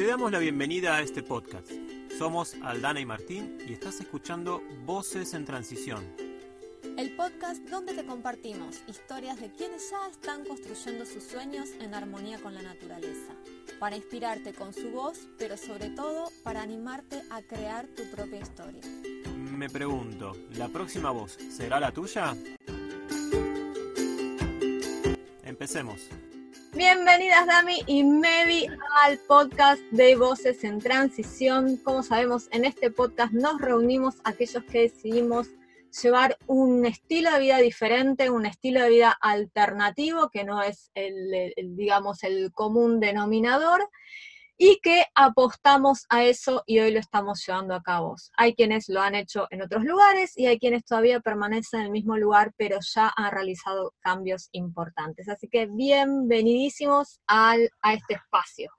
Te damos la bienvenida a este podcast. Somos Aldana y Martín y estás escuchando Voces en Transición. El podcast donde te compartimos historias de quienes ya están construyendo sus sueños en armonía con la naturaleza, para inspirarte con su voz, pero sobre todo para animarte a crear tu propia historia. Me pregunto, ¿la próxima voz será la tuya? Empecemos. Bienvenidas Dami y Mevi al podcast de Voces en Transición. Como sabemos, en este podcast nos reunimos aquellos que decidimos llevar un estilo de vida diferente, un estilo de vida alternativo, que no es el, digamos, el común denominador, y que apostamos a eso y hoy lo estamos llevando a cabo. Hay quienes lo han hecho en otros lugares y hay quienes todavía permanecen en el mismo lugar, pero ya han realizado cambios importantes. Así que bienvenidísimos al, a este espacio.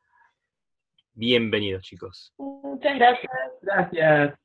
Bienvenidos, chicos. Muchas gracias. Gracias.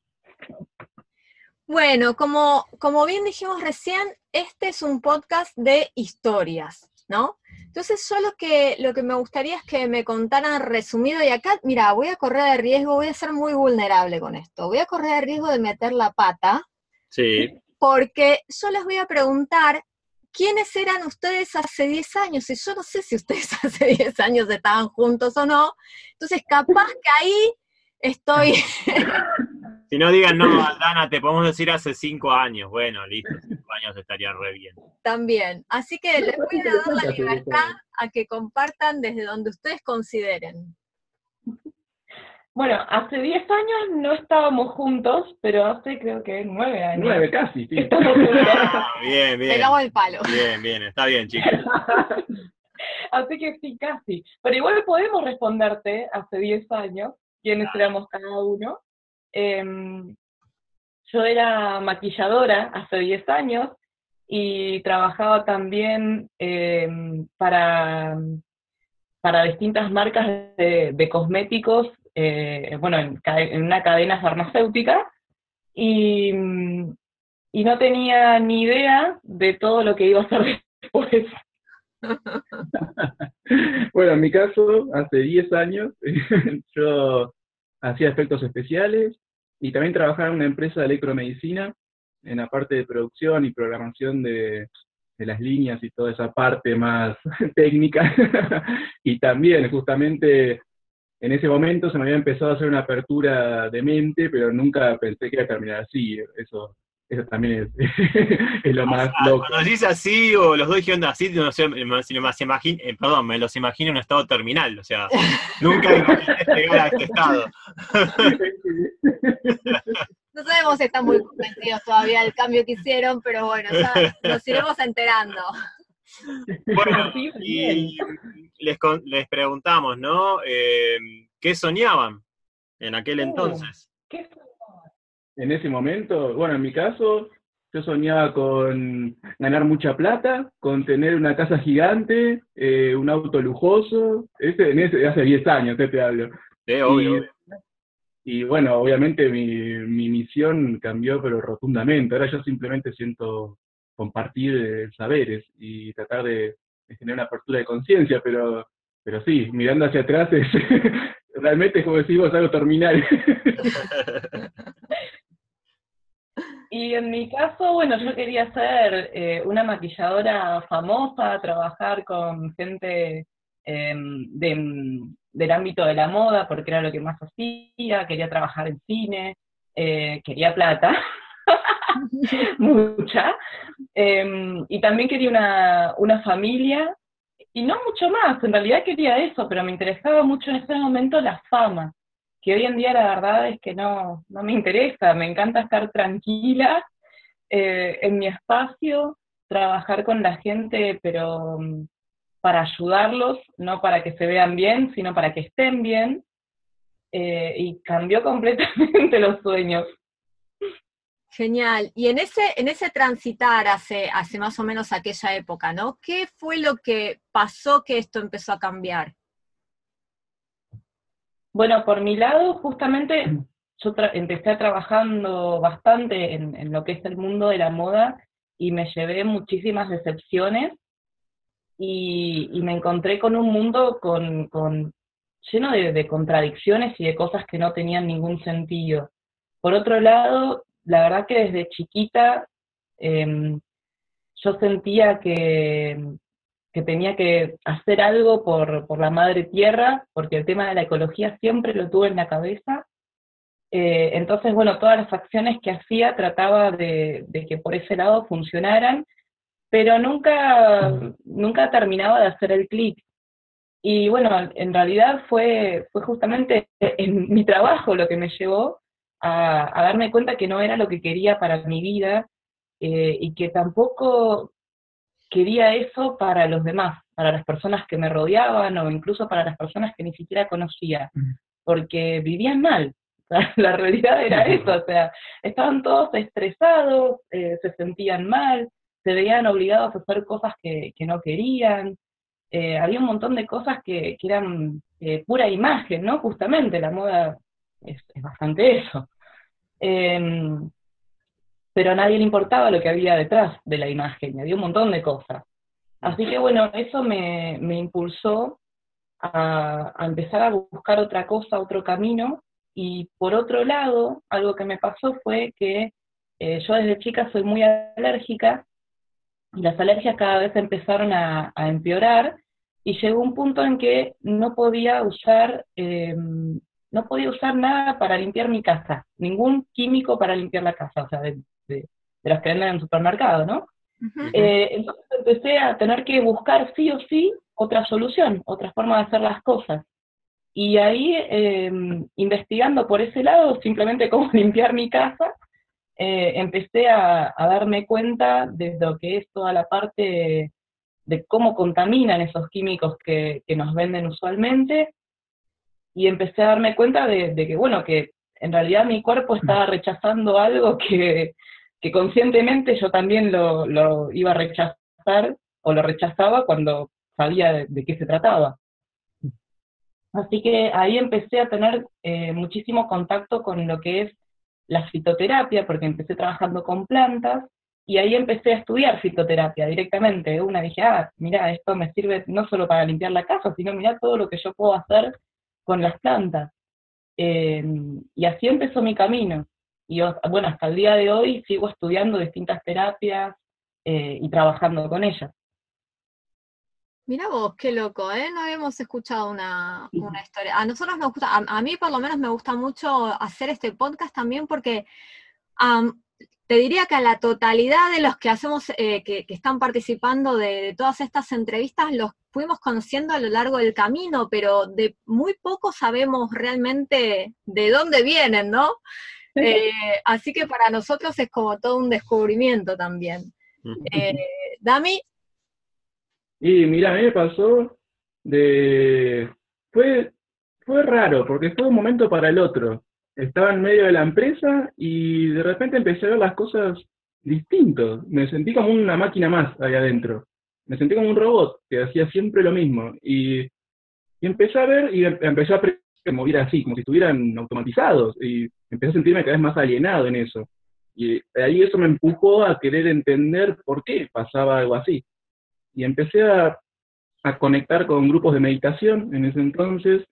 Bueno, como, como bien dijimos recién, este es un podcast de historias, ¿no? Entonces yo lo que, lo que me gustaría es que me contaran resumido, y acá, mira, voy a correr el riesgo, voy a ser muy vulnerable con esto, voy a correr el riesgo de meter la pata. Sí. Porque yo les voy a preguntar quiénes eran ustedes hace 10 años, y yo no sé si ustedes hace 10 años estaban juntos o no, entonces capaz que ahí estoy... Si no digan, no, Aldana, te podemos decir hace cinco años. Bueno, listo, cinco años estaría re bien. También. Así que les voy a dar la libertad a que compartan desde donde ustedes consideren. Bueno, hace diez años no estábamos juntos, pero hace creo que nueve años. Nueve casi, sí. Ah, bien, bien. Pegamos el palo. Bien, bien, está bien, chicos. Así que sí, casi. Pero igual podemos responderte hace diez años quiénes éramos cada uno. Em, yo era maquilladora hace 10 años y trabajaba también em, para, para distintas marcas de, cosméticos, eh, bueno, en, una cadena farmacéutica, y, y no tenía ni idea de todo lo que iba a hacer después. bueno, en mi caso, hace 10 años, yo hacía efectos especiales, y también trabajaba en una empresa de electromedicina, en la parte de producción y programación de, las líneas y toda esa parte más técnica. y también, justamente, en ese momento se me había empezado a hacer una apertura de mente, pero nunca pensé que iba a terminar así. Eso eso también es, lo más loco. Cuando dice así, o los dos dijeron así, no sé, me, imagino, eh, perdón, me los imagino en un estado terminal, o sea, nunca imaginé llegar a este estado. No sabemos si están muy convencidos todavía del cambio que hicieron, pero bueno, ya nos iremos enterando. Bueno, y les, les preguntamos, ¿no? Eh, ¿Qué soñaban en aquel uh, entonces? ¿Qué en ese momento, bueno, en mi caso, yo soñaba con ganar mucha plata, con tener una casa gigante, eh, un auto lujoso, ese, en ese, hace 10 años te hablo. Sí, obvio. Y, bueno, obviamente mi, mi, misión cambió, pero rotundamente. Ahora yo simplemente siento compartir saberes y tratar de, generar una apertura de conciencia, pero, pero sí, mirando hacia atrás es, realmente es como decimos algo terminal. Y en mi caso, bueno, yo quería ser eh, una maquilladora famosa, trabajar con gente em, del ámbito de la moda, porque era lo que más hacía, quería trabajar en cine, eh, quería plata, mucha, em, y también quería una, una familia, y no mucho más, en realidad quería eso, pero me interesaba mucho en ese momento la fama que hoy en día la verdad es que no, no me interesa, me encanta estar tranquila eh, en mi espacio, trabajar con la gente, pero mm, para ayudarlos, no para que se vean bien, sino para que estén bien, eh, y cambió completamente los sueños. Genial. Y en ese, en ese transitar hace, hace más o menos aquella época, ¿no? ¿Qué fue lo que pasó que esto empezó a cambiar? Bueno, por mi lado, justamente yo empecé trabajando bastante en, lo que es el mundo de la moda y me llevé muchísimas decepciones y, me encontré con un mundo con, lleno de, contradicciones y de cosas que no tenían ningún sentido. Por otro lado, la verdad que desde chiquita em, yo sentía que, que, tenía que hacer algo por, por, la madre tierra, porque el tema de la ecología siempre lo tuve en la cabeza. Eh, entonces, bueno, todas las acciones que hacía trataba de, que por ese lado funcionaran, pero nunca, nunca terminaba de hacer el clic. Y bueno, en realidad fue, fue justamente en mi trabajo lo que me llevó a, darme cuenta que no era lo que quería para mi vida eh, y que tampoco quería eso para los demás, para las personas que me rodeaban o incluso para las personas que ni siquiera conocía, porque vivían mal. La realidad era eso, o sea, estaban todos estresados, eh, se sentían mal, se veían obligados a hacer cosas que, que no querían, eh, había un montón de cosas que, eran eh, pura imagen, ¿no? Justamente, la moda es, bastante eso. Em, pero a nadie le importaba lo que había detrás de la imagen, había un montón de cosas. Así que bueno, eso me, impulsó a, empezar a buscar otra cosa, otro camino, y por otro lado, algo que me pasó fue que eh, yo desde chica soy muy alérgica y las alergias cada vez empezaron a, empeorar y llegó un punto en que no podía usar em, no podía usar nada para limpiar mi casa, ningún químico para limpiar la casa, o sea, de, de, las que venden en el supermercado, ¿no? Eh, entonces empecé a tener que buscar sí o sí otra solución, otra forma de hacer las cosas. Y ahí, em, investigando por ese lado, simplemente cómo limpiar mi casa, eh, empecé a, darme cuenta de lo que es toda la parte de cómo contaminan esos químicos que, nos venden usualmente, y empecé a darme cuenta de, que, bueno, que en realidad mi cuerpo estaba rechazando algo que, conscientemente yo también lo, iba a rechazar o lo rechazaba cuando sabía de, qué se trataba. Así que ahí empecé a tener eh, muchísimo contacto con lo que es la fitoterapia, porque empecé trabajando con plantas, y ahí empecé a estudiar fitoterapia directamente. Una dije, ah, mira, esto me sirve no solo para limpiar la casa, sino mira todo lo que yo puedo hacer con las plantas. Em, y así empezó mi camino. Y bueno, hasta el día de hoy sigo estudiando distintas terapias eh, y trabajando con ellas. Mira vos, qué loco, ¿eh? No habíamos escuchado una, historia. A nosotros nos gusta, a, mí por lo menos me gusta mucho hacer este podcast también porque te diría que a la totalidad de los que hacemos, eh, que, están participando de, todas estas entrevistas, los fuimos conociendo a lo largo del camino, pero de muy poco sabemos realmente de dónde vienen, ¿no? Eh, así que para nosotros es como todo un descubrimiento también. Eh, Dami, y mira, a mí me pasó de... Fue, fue raro, porque fue un momento para el otro. Estaba en medio de la empresa y de repente empecé a ver las cosas distintos. Me sentí como una máquina más ahí adentro. Me sentí como un robot que hacía siempre lo mismo. Y, y empecé a ver y em, empecé a mover así, como si estuvieran automatizados. Y empecé a sentirme cada vez más alienado en eso. Y ahí eso me empujó a querer entender por qué pasaba algo así y empecé a, conectar con grupos de meditación en ese entonces,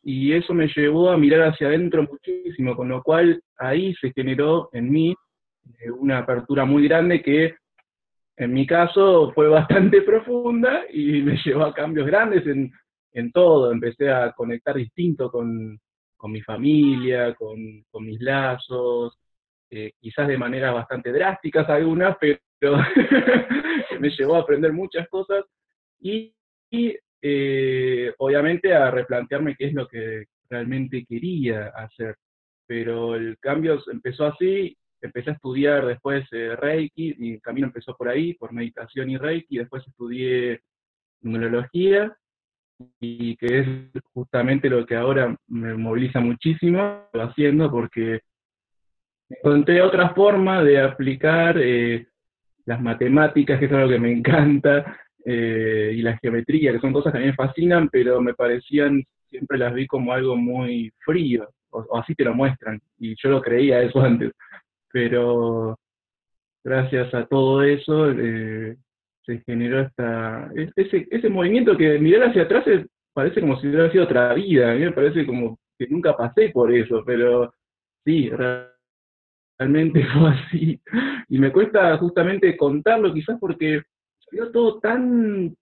y eso me llevó a mirar hacia adentro muchísimo, con lo cual ahí se generó en mí eh, una apertura muy grande que en mi caso fue bastante profunda y me llevó a cambios grandes en, todo. Empecé a conectar distinto con, mi familia, con, mis lazos, eh, quizás de maneras bastante drásticas algunas, pero me llevó a aprender muchas cosas y, eh, obviamente a replantearme qué es lo que realmente quería hacer. Pero el cambio empezó así, empecé a estudiar después eh, Reiki, mi camino empezó por ahí, por meditación y Reiki, después estudié numerología, y que es justamente lo que ahora me moviliza muchísimo, haciendo porque encontré otra forma de aplicar eh, las matemáticas, que es algo que me encanta, eh, y la geometría, que son cosas que a mí me fascinan, pero me parecían, siempre las vi como algo muy frío, o, así te lo muestran, y yo lo creía eso antes, pero gracias a todo eso eh, se generó esta, ese, ese movimiento que mirar hacia atrás parece como si hubiera sido otra vida, a mí me parece como que nunca pasé por eso, pero sí, realmente fue así. Y me cuesta justamente contarlo, quizás porque salió todo tan,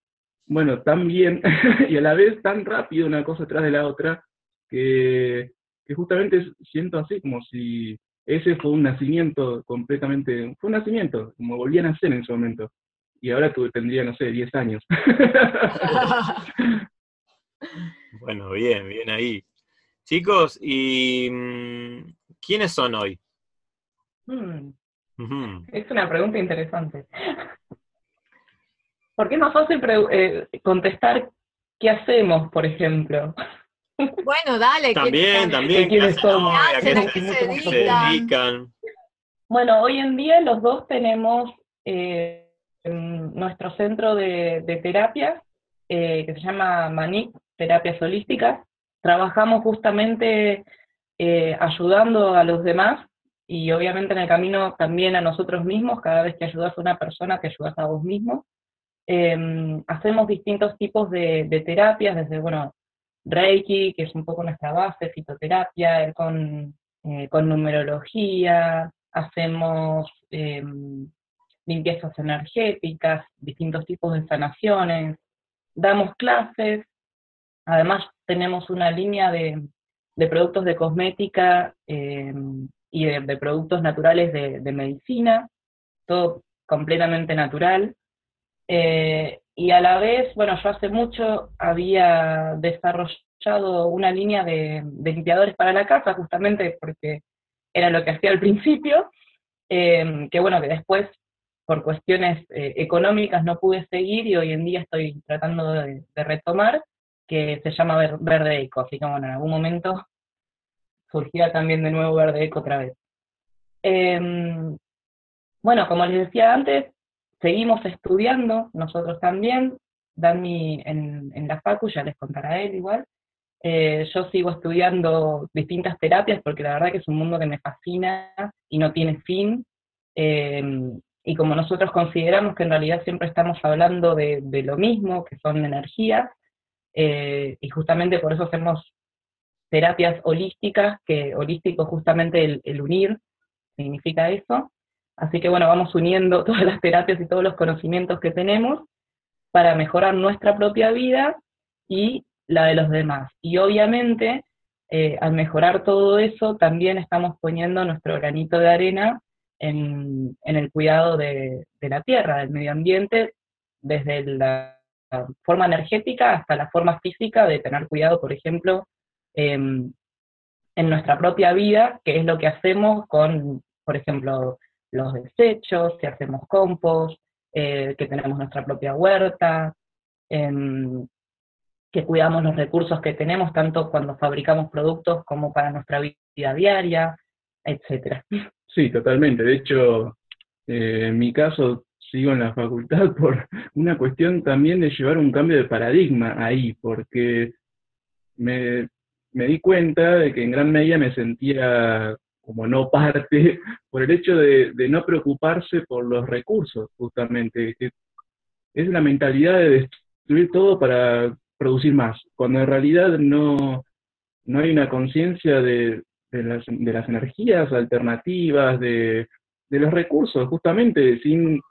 bueno, tan bien y a la vez tan rápido una cosa tras de la otra, que, que justamente siento así como si ese fue un nacimiento completamente, fue un nacimiento, como volví a nacer en ese momento. Y ahora tú tendría, no sé, 10 años. bueno, bien, bien ahí. Chicos, ¿y mm, quiénes son hoy? Hmm. Es una pregunta interesante. Porque es más fácil eh, contestar qué hacemos, por ejemplo. Bueno, dale. También, también. ¿Quiénes somos? ¿A qué se, dedican? Bueno, hoy en día los dos tenemos eh, nuestro centro de, terapia, eh, que se llama MANIC, Terapias Holísticas. Trabajamos justamente ayudando a los demás y obviamente en el camino también a nosotros mismos, cada vez que ayudas a una persona, te ayudas a vos mismo. Em, hacemos distintos tipos de, terapias, desde, bueno, Reiki, que es un poco nuestra base, fitoterapia, con, eh, con numerología, hacemos em, limpiezas energéticas, distintos tipos de sanaciones, damos clases, además tenemos una línea de, de productos de cosmética eh, y de, productos naturales de, medicina, todo completamente natural. Eh, y a la vez, bueno, yo hace mucho había desarrollado una línea de, limpiadores para la casa, justamente porque era lo que hacía al principio, eh, que bueno, que después por cuestiones eh, económicas no pude seguir y hoy en día estoy tratando de, retomar, que se llama Verde Eco, así que bueno, en algún momento surgía también de nuevo Verde Eco otra vez. Em, bueno, como les decía antes, seguimos estudiando, nosotros también, Dani en, en la facu, ya les contará él igual. Eh, yo sigo estudiando distintas terapias porque la verdad que es un mundo que me fascina y no tiene fin. Em, y como nosotros consideramos que en realidad siempre estamos hablando de, lo mismo, que son energías, eh, y justamente por eso hacemos terapias holísticas, que holístico justamente el, unir significa eso. Así que bueno, vamos uniendo todas las terapias y todos los conocimientos que tenemos para mejorar nuestra propia vida y la de los demás. Y obviamente, eh, al mejorar todo eso, también estamos poniendo nuestro granito de arena en, el cuidado de, la tierra, del medio ambiente, desde la forma energética hasta la forma física de tener cuidado, por ejemplo, Em, en nuestra propia vida, que es lo que hacemos con, por ejemplo, los desechos, si hacemos compost, eh, que tenemos nuestra propia huerta, em, que cuidamos los recursos que tenemos, tanto cuando fabricamos productos como para nuestra vida diaria, etcétera. Sí, totalmente. De hecho, eh, en mi caso sigo en la facultad por una cuestión también de llevar un cambio de paradigma ahí, porque me, me di cuenta de que en gran medida me sentía como no parte por el hecho de, no preocuparse por los recursos, justamente. es la mentalidad de destruir todo para producir más, cuando en realidad no, no hay una conciencia de, las, energías alternativas, de, los recursos, justamente sin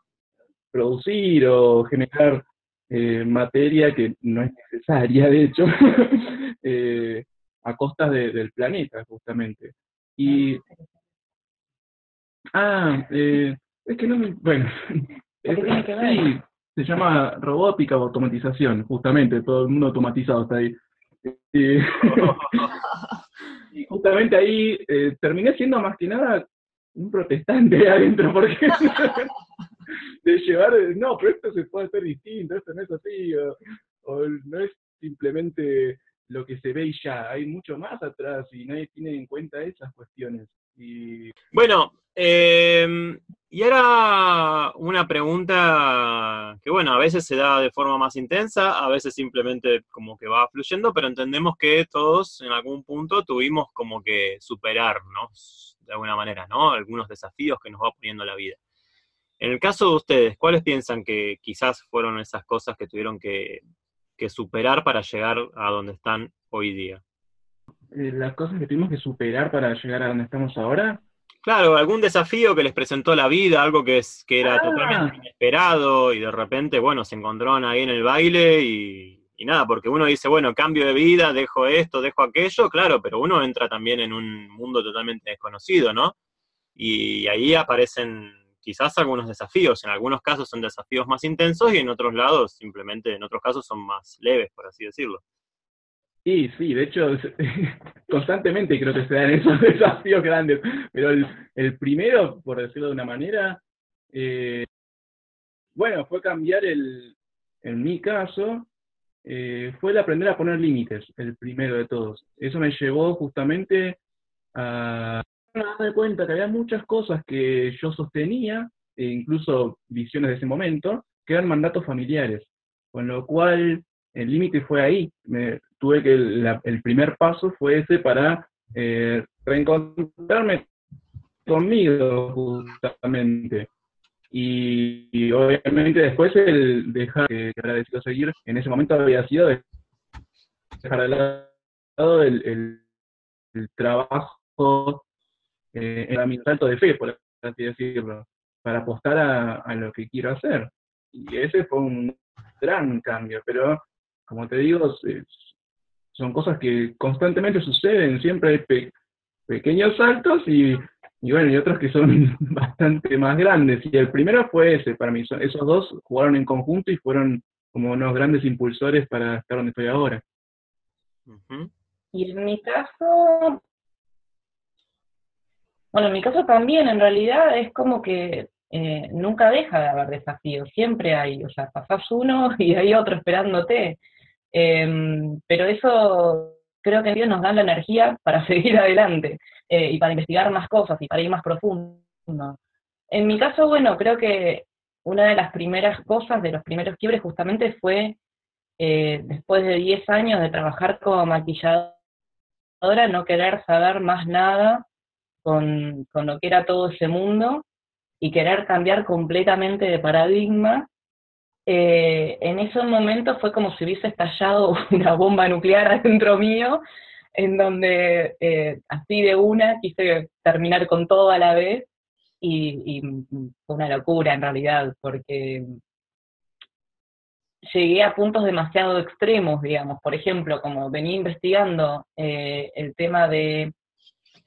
producir o generar eh, materia que no es necesaria, de hecho, eh, a costas del planeta, justamente. Y. Ah, eh, es que no me. Bueno. sí, se llama robótica o automatización, justamente, todo el mundo automatizado está ahí. Eh, y justamente ahí eh, terminé siendo más que nada un protestante adentro, porque de llevar, no, pero esto se puede hacer distinto, esto no es así, o no es simplemente lo que se ve y ya. Hay mucho más atrás y nadie tiene en cuenta esas cuestiones. Bueno, em, y ahora una pregunta que, bueno, a veces se da de forma más intensa, a veces simplemente como que va fluyendo, pero entendemos que todos en algún punto tuvimos como que superarnos de alguna manera, ¿no? Algunos desafíos que nos va poniendo la vida. En el caso de ustedes, ¿cuáles piensan que quizás fueron esas cosas que tuvieron que superar para llegar a donde están hoy día? Eh, las cosas que tuvimos que superar para llegar a donde estamos ahora. Claro, algún desafío que les presentó la vida, algo que, es, que era Ah. totalmente inesperado y de repente, bueno, se encontraron ahí en el baile y, y nada, porque uno dice, bueno, cambio de vida, dejo esto, dejo aquello, claro, pero uno entra también en un mundo totalmente desconocido, ¿no? Y ahí aparecen quizás algunos desafíos, en algunos casos son desafíos más intensos y en otros lados simplemente, en otros casos son más leves, por así decirlo. Sí, sí, de hecho, constantemente creo que se dan esos desafíos grandes, pero el, el primero, por decirlo de una manera, eh, bueno, fue cambiar el, en mi caso, eh, fue el aprender a poner límites, el primero de todos. Eso me llevó justamente a darme cuenta que había muchas cosas que yo sostenía, e incluso visiones de ese momento, que eran mandatos familiares, con lo cual el límite fue ahí. Me, tuve que la- el primer paso fue ese para eh, reencontrarme conmigo justamente. Y, obviamente después el dejar que, ahora decido seguir, en ese momento había sido de- dejar de lado el, el- el trabajo eh, en mi salto de fe, por así decirlo, para apostar a, a lo que quiero hacer. Y ese fue un gran cambio, pero como te digo, son cosas que constantemente suceden, siempre hay pe- pequeños saltos y, y bueno, y otros que son bastante más grandes. Y el primero fue ese, para mí, son- esos dos jugaron en conjunto y fueron como unos grandes impulsores para estar donde estoy ahora. Y en mi caso, bueno, en mi caso también, en realidad es como que eh, nunca deja de haber desafíos, siempre hay, o sea, pasás uno y hay otro esperándote. Em, pero eso creo que Dios nos da la energía para seguir adelante eh, y para investigar más cosas y para ir más profundo. En mi caso, bueno, creo que una de las primeras cosas, de los primeros quiebres justamente fue eh, después de 10 años de trabajar como maquilladora, no querer saber más nada con, con lo que era todo ese mundo y querer cambiar completamente de paradigma. Eh, en ese momento fue como si hubiese estallado una bomba nuclear adentro mío, en donde eh, así de una quise terminar con todo a la vez y, y fue una locura en realidad, porque llegué a puntos demasiado extremos, digamos. Por ejemplo, como venía investigando eh, el tema de,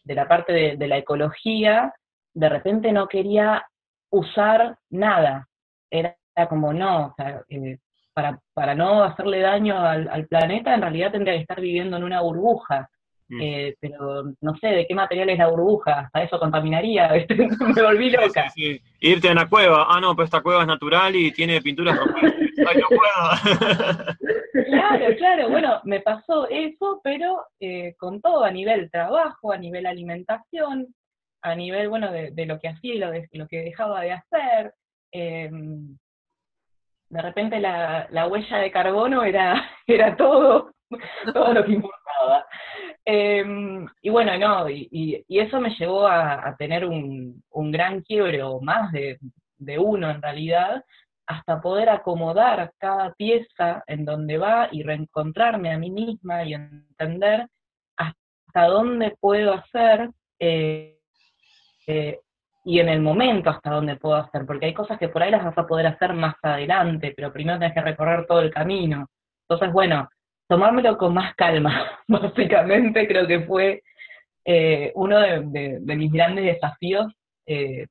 de la parte de, de, la ecología, de repente no quería usar nada. Era como, no, o sea, eh, para, para no hacerle daño al, al, planeta, en realidad tendría que estar viviendo en una burbuja. Mm. Eh, pero no sé de qué material es la burbuja, hasta eso contaminaría, me volví loca. Sí, sí, sí. Irte a una cueva, ah no, pero esta cueva es natural y tiene pinturas rojas. Ay, no puedo. claro, claro, bueno, me pasó eso, pero eh, con todo, a nivel trabajo, a nivel alimentación, a nivel, bueno, de, de lo que hacía y lo, de, lo, que dejaba de hacer. Eh, de repente la, la, huella de carbono era, era todo, todo lo que importaba. Eh, y bueno, no, y, y, y, eso me llevó a, a tener un, un, gran quiebre, o más de, de, uno en realidad, hasta poder acomodar cada pieza en donde va y reencontrarme a mí misma y entender hasta dónde puedo hacer eh, eh, y en el momento hasta dónde puedo hacer, porque hay cosas que por ahí las vas a poder hacer más adelante, pero primero tenés que recorrer todo el camino. Entonces, bueno, tomármelo con más calma, básicamente creo que fue eh, uno de, mis grandes desafíos, eh,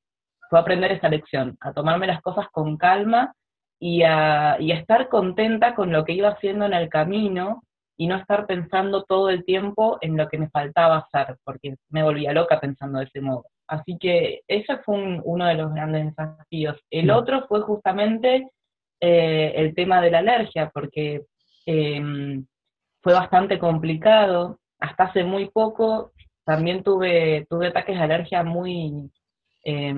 fue aprender esa lección, a tomarme las cosas con calma y a, y a estar contenta con lo que iba haciendo en el camino y no estar pensando todo el tiempo en lo que me faltaba hacer, porque me volvía loca pensando de ese modo. Así que ese fue un, uno de los grandes desafíos. El otro fue justamente eh, el tema de la alergia, porque eh, fue bastante complicado. Hasta hace muy poco también tuve, tuve ataques de alergia muy, eh,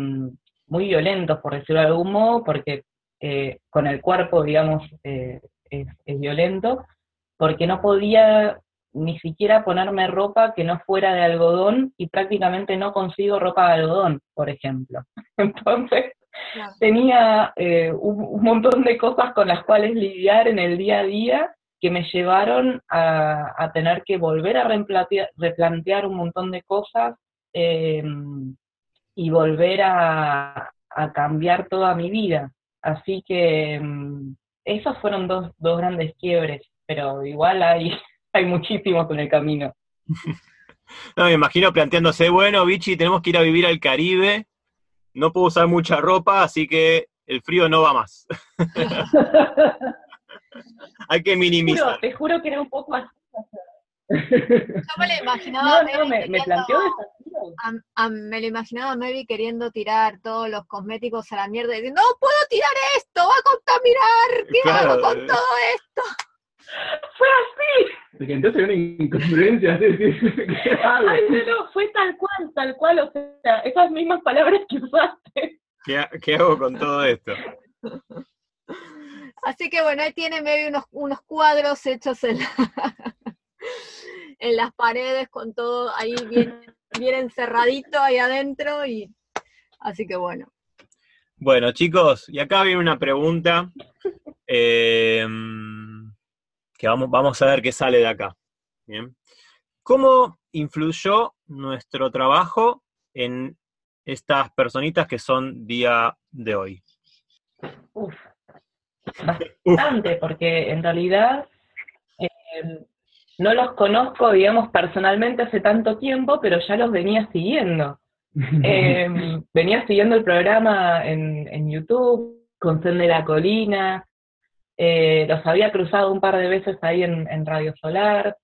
muy violentos, por decirlo de algún modo, porque eh, con el cuerpo, digamos, eh, es, es violento, porque no podía ni siquiera ponerme ropa que no fuera de algodón y prácticamente no consigo ropa de algodón, por ejemplo. Entonces, tenía eh, un, un, montón de cosas con las cuales lidiar en el día a día que me llevaron a, tener que volver a replantear, un montón de cosas em, y volver a, cambiar toda mi vida. Así que em, esos fueron dos, dos grandes quiebres, pero igual hay, hay muchísimos en el camino. No, me imagino planteándose, bueno, Vichy, tenemos que ir a vivir al Caribe, no puedo usar mucha ropa, así que el frío no va más. Hay que minimizar. te juro que era un poco así. Yo me lo imaginaba. No, me, me, planteó a, me lo imaginaba a Mary queriendo tirar todos los cosméticos a la mierda y diciendo, no puedo tirar esto, va a contaminar, ¿qué hago con eh. todo esto? Fue así. Entonces hay una incongruencia. Ay, no, fue tal cual, tal cual, o sea, esas mismas palabras que usaste. ¿Qué, qué hago con todo esto? Así que bueno, ahí tiene medio unos, unos cuadros hechos en, en las paredes con todo ahí bien, bien encerradito ahí adentro y así que bueno. Bueno, chicos, y acá viene una pregunta eh, que vamos, vamos a ver qué sale de acá. Bien. ¿Cómo influyó nuestro trabajo en estas personitas que son día de hoy? Uf, bastante, porque en realidad eh, no los conozco, digamos, personalmente hace tanto tiempo, pero ya los venía siguiendo. Eh, venía siguiendo el programa en, YouTube, con de la Colina, eh, los había cruzado un par de veces ahí en, Radio Solar,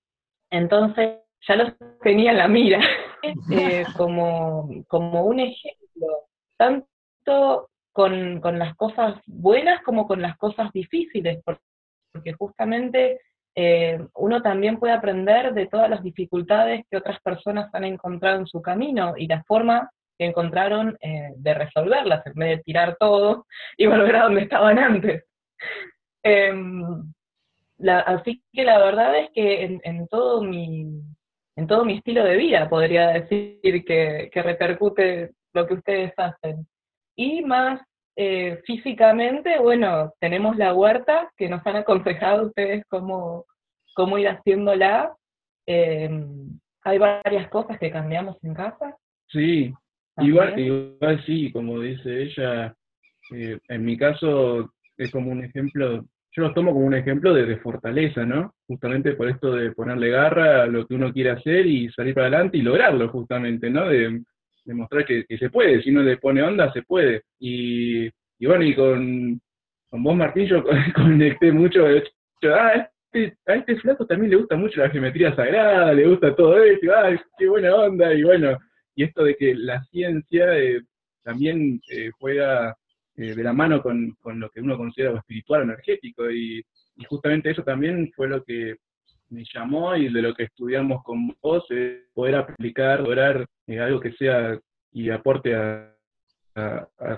entonces ya los tenía en la mira como, como un ejemplo, tanto con, con, las cosas buenas como con las cosas difíciles, porque justamente eh, uno también puede aprender de todas las dificultades que otras personas han encontrado en su camino y la forma que encontraron eh, de resolverlas, en vez de tirar todo y volver a donde estaban antes. Em, así que la verdad es que en, todo mi en todo mi estilo de vida podría decir que, que repercute lo que ustedes hacen. Y más eh, físicamente, bueno, tenemos la huerta que nos han aconsejado ustedes cómo, cómo ir haciéndola. Em, hay varias cosas que cambiamos en casa. Sí, igual, igual sí, como dice ella, eh, en mi caso es como un ejemplo, yo lo tomo como un ejemplo de, fortaleza, ¿no? Justamente por esto de ponerle garra a lo que uno quiere hacer y salir para adelante y lograrlo justamente, ¿no? De, demostrar que, que, se puede, si uno le pone onda, se puede. Y, y bueno, y con, con vos, Martín, yo conecté mucho, de hecho, ah, este, a este flaco también le gusta mucho la geometría sagrada, le gusta todo esto, ay, qué buena onda, y bueno, y esto de que la ciencia eh, también eh, juega eh, de la mano con, con, lo que uno considera espiritual o energético, y, justamente eso también fue lo que me llamó y de lo que estudiamos con vos, es poder aplicar, lograr eh, algo que sea y aporte a,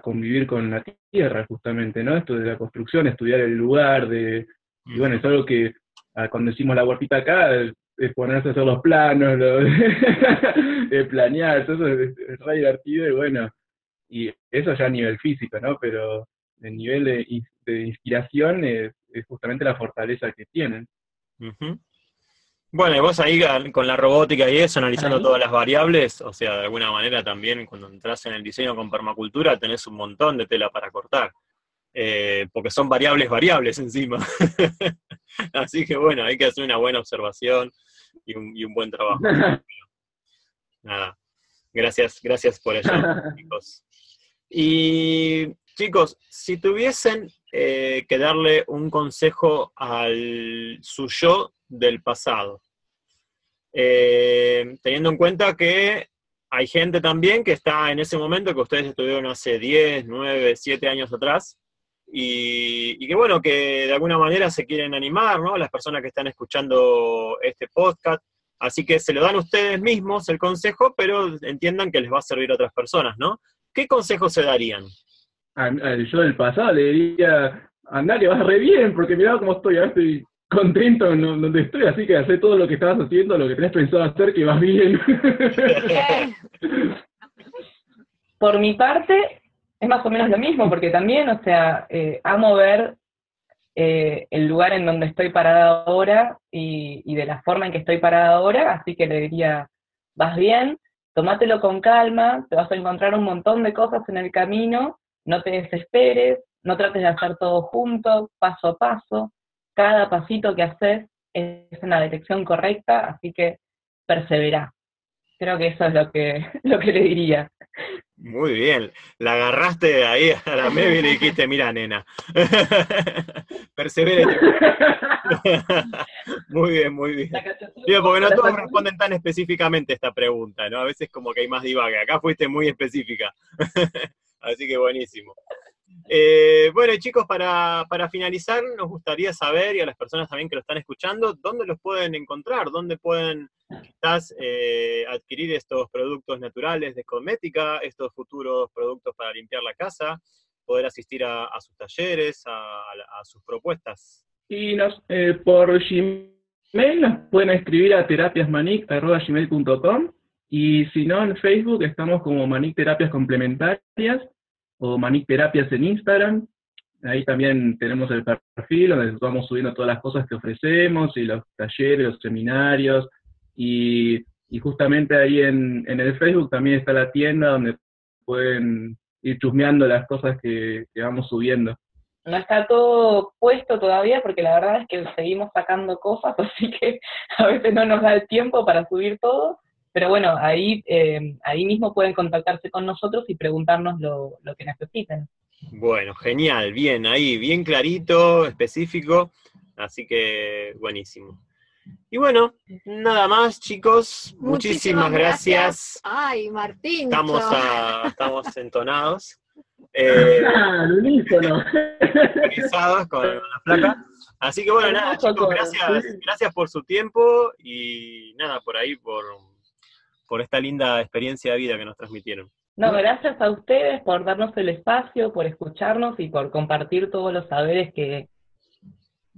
convivir con la tierra, justamente, ¿no? Esto de la construcción, estudiar el lugar, de, y bueno, es algo que ah, cuando decimos la huertita acá, es ponerse a hacer los planos, de planear, eso es, re divertido y bueno, y eso ya a nivel físico, ¿no? Pero el nivel de, inspiración es, justamente la fortaleza que tienen. Bueno, y vos ahí con la robótica y eso, analizando todas las variables, o sea, de alguna manera también cuando entras en el diseño con permacultura tenés un montón de tela para cortar, eh, porque son variables variables encima. Así que bueno, hay que hacer una buena observación y un, buen trabajo. Nada, gracias, gracias por eso, chicos. Y chicos, si tuviesen eh, que darle un consejo al su yo del pasado. Eh, teniendo en cuenta que hay gente también que está en ese momento que ustedes estuvieron hace 10, 9, 7 años atrás, y, que bueno, que de alguna manera se quieren animar, ¿no? Las personas que están escuchando este podcast. Así que se lo dan ustedes mismos el consejo, pero entiendan que les va a servir a otras personas, ¿no? ¿Qué consejo se darían? yo del pasado le diría, andá que vas re bien, porque mirá cómo estoy, ahora estoy contento en donde estoy, así que hacer todo lo que estabas haciendo, lo que tenés pensado hacer, que vas bien. Por mi parte, es más o menos lo mismo, porque también, o sea, eh, amo ver eh, el lugar en donde estoy parada ahora y, y, de la forma en que estoy parada ahora, así que le diría, vas bien, tomátelo con calma, te vas a encontrar un montón de cosas en el camino, no te desesperes, no trates de hacer todo junto, paso a paso, cada pasito que haces es en la dirección correcta, así que persevera. Creo que eso es lo que, lo que le diría. Muy bien, la agarraste ahí a la Mevi y le dijiste, mira, nena, persevere. muy bien, muy bien. porque no todos responden tan específicamente esta pregunta, ¿no? A veces como que hay más divague. Acá fuiste muy específica. Así que buenísimo. Eh, bueno, chicos, para, finalizar, nos gustaría saber, y a las personas también que lo están escuchando, dónde los pueden encontrar, dónde pueden quizás eh, adquirir estos productos naturales de cosmética, estos futuros productos para limpiar la casa, poder asistir a, sus talleres, a, sus propuestas. Y nos, eh, por Gmail nos pueden escribir a terapiasmanic.com y si no, en Facebook estamos como Manic Terapias Complementarias o Manic Terapias en Instagram. Ahí también tenemos el perfil donde vamos subiendo todas las cosas que ofrecemos y los talleres, los seminarios. Y, justamente ahí en, el Facebook también está la tienda donde pueden ir chusmeando las cosas que, que vamos subiendo. No está todo puesto todavía porque la verdad es que seguimos sacando cosas, así que a veces no nos da el tiempo para subir todo, pero bueno, ahí, eh, ahí mismo pueden contactarse con nosotros y preguntarnos lo, que necesiten. Bueno, genial, bien, ahí, bien clarito, específico, así que buenísimo. Y bueno, nada más, chicos. Muchísimas, gracias. Ay, Martín. Estamos, estamos entonados. Eh, ah, con la placa. Así que bueno, nada, chicos, gracias, gracias por su tiempo y nada, por ahí, por por esta linda experiencia de vida que nos transmitieron. No, gracias a ustedes por darnos el espacio, por escucharnos y por compartir todos los saberes que,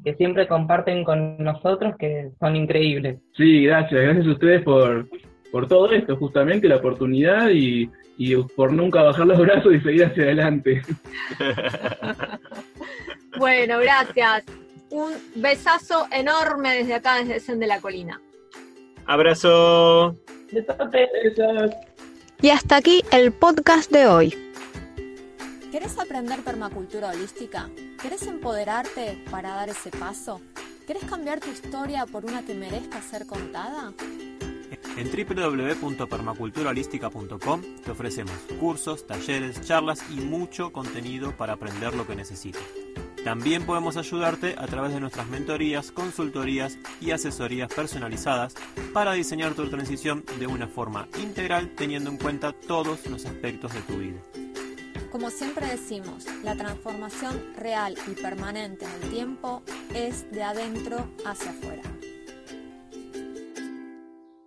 que siempre comparten con nosotros, que son increíbles. Sí, gracias, gracias a ustedes por, por todo esto, justamente la oportunidad y, y por nunca bajar los brazos y seguir hacia adelante. bueno, gracias. Un besazo enorme desde acá, desde Sen de la Colina. Abrazo. Y hasta aquí el podcast de hoy. ¿Querés aprender permacultura holística? ¿Querés empoderarte para dar ese paso? ¿Querés cambiar tu historia por una que merezca ser contada? En www.permaculturaholística.com te ofrecemos cursos, talleres, charlas y mucho contenido para aprender lo que necesitas. También podemos ayudarte a través de nuestras mentorías, consultorías y asesorías personalizadas para diseñar tu transición de una forma integral teniendo en cuenta todos los aspectos de tu vida. Como siempre decimos, la transformación real y permanente en el tiempo es de adentro hacia afuera.